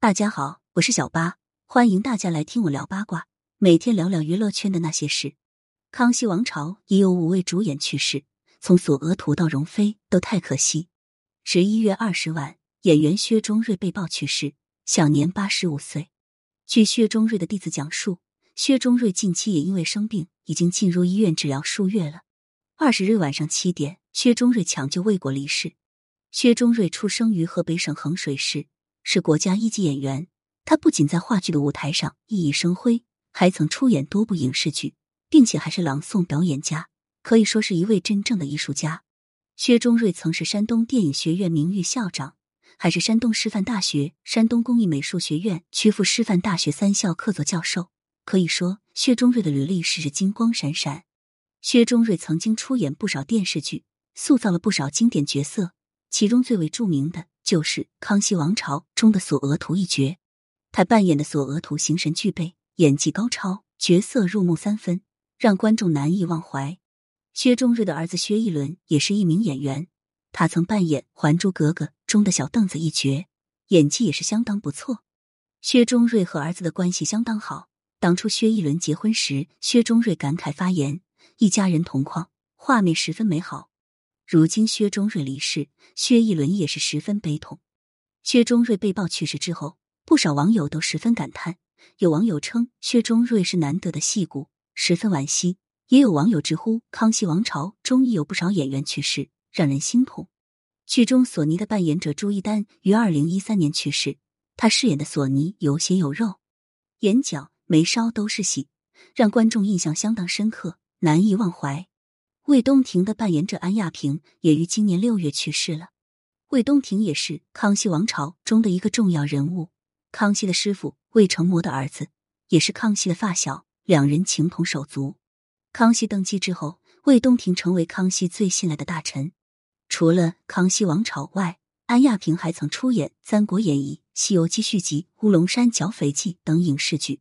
大家好，我是小八，欢迎大家来听我聊八卦，每天聊聊娱乐圈的那些事。康熙王朝已有五位主演去世，从索额图到容妃都太可惜。十一月二十晚，演员薛中瑞被曝去世，享年八十五岁。据薛中瑞的弟子讲述，薛中瑞近期也因为生病，已经进入医院治疗数月了。二十日晚上七点，薛中瑞抢救未果离世。薛中瑞出生于河北省衡水市。是国家一级演员，他不仅在话剧的舞台上熠熠生辉，还曾出演多部影视剧，并且还是朗诵表演家，可以说是一位真正的艺术家。薛中瑞曾是山东电影学院名誉校长，还是山东师范大学、山东工艺美术学院、曲阜师范大学三校客座教授。可以说，薛中瑞的履历是金光闪闪。薛中瑞曾经出演不少电视剧，塑造了不少经典角色，其中最为著名的。就是《康熙王朝》中的索额图一角，他扮演的索额图形神俱备，演技高超，角色入木三分，让观众难以忘怀。薛中瑞的儿子薛逸伦也是一名演员，他曾扮演《还珠格格》中的小凳子一角，演技也是相当不错。薛中瑞和儿子的关系相当好，当初薛逸伦结婚时，薛中瑞感慨发言：“一家人同框，画面十分美好。”如今薛中瑞离世，薛逸伦也是十分悲痛。薛中瑞被曝去世之后，不少网友都十分感叹。有网友称薛中瑞是难得的戏骨，十分惋惜；也有网友直呼《康熙王朝》中亦有不少演员去世，让人心痛。剧中索尼的扮演者朱一丹于二零一三年去世，他饰演的索尼有血有肉，眼角眉梢都是戏，让观众印象相当深刻，难以忘怀。魏东亭的扮演者安亚平也于今年六月去世了。魏东亭也是康熙王朝中的一个重要人物，康熙的师傅魏成模的儿子，也是康熙的发小，两人情同手足。康熙登基之后，魏东亭成为康熙最信赖的大臣。除了康熙王朝外，安亚平还曾出演《三国演义》《西游记续集》《乌龙山剿匪记》等影视剧。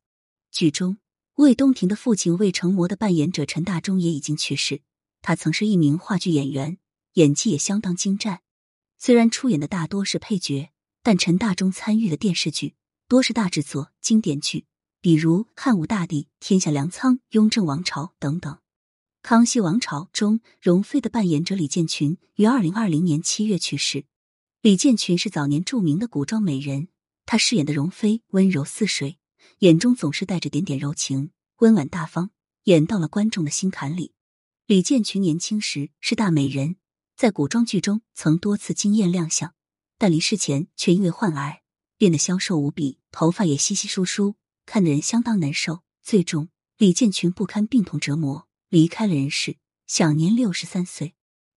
剧中，魏东亭的父亲魏成模的扮演者陈大忠也已经去世。他曾是一名话剧演员，演技也相当精湛。虽然出演的大多是配角，但陈大中参与的电视剧多是大制作、经典剧，比如《汉武大帝》《天下粮仓》《雍正王朝》等等。《康熙王朝》中，容妃的扮演者李建群于二零二零年七月去世。李建群是早年著名的古装美人，她饰演的容妃温柔似水，眼中总是带着点点柔情，温婉大方，演到了观众的心坎里。李建群年轻时是大美人，在古装剧中曾多次惊艳亮相，但离世前却因为患癌变得消瘦无比，头发也稀稀疏疏，看得人相当难受。最终，李建群不堪病痛折磨，离开了人世，享年六十三岁。《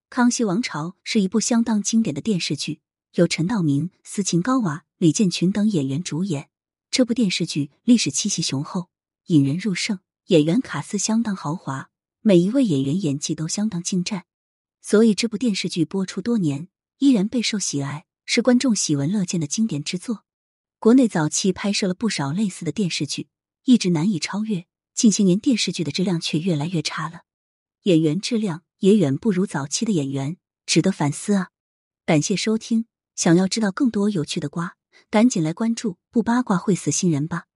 康熙王朝》是一部相当经典的电视剧，由陈道明、斯琴高娃、李建群等演员主演。这部电视剧历史气息雄厚，引人入胜，演员卡司相当豪华。每一位演员演技都相当精湛，所以这部电视剧播出多年依然备受喜爱，是观众喜闻乐见的经典之作。国内早期拍摄了不少类似的电视剧，一直难以超越。近些年电视剧的质量却越来越差了，演员质量也远不如早期的演员，值得反思啊！感谢收听，想要知道更多有趣的瓜，赶紧来关注不八卦会死新人吧。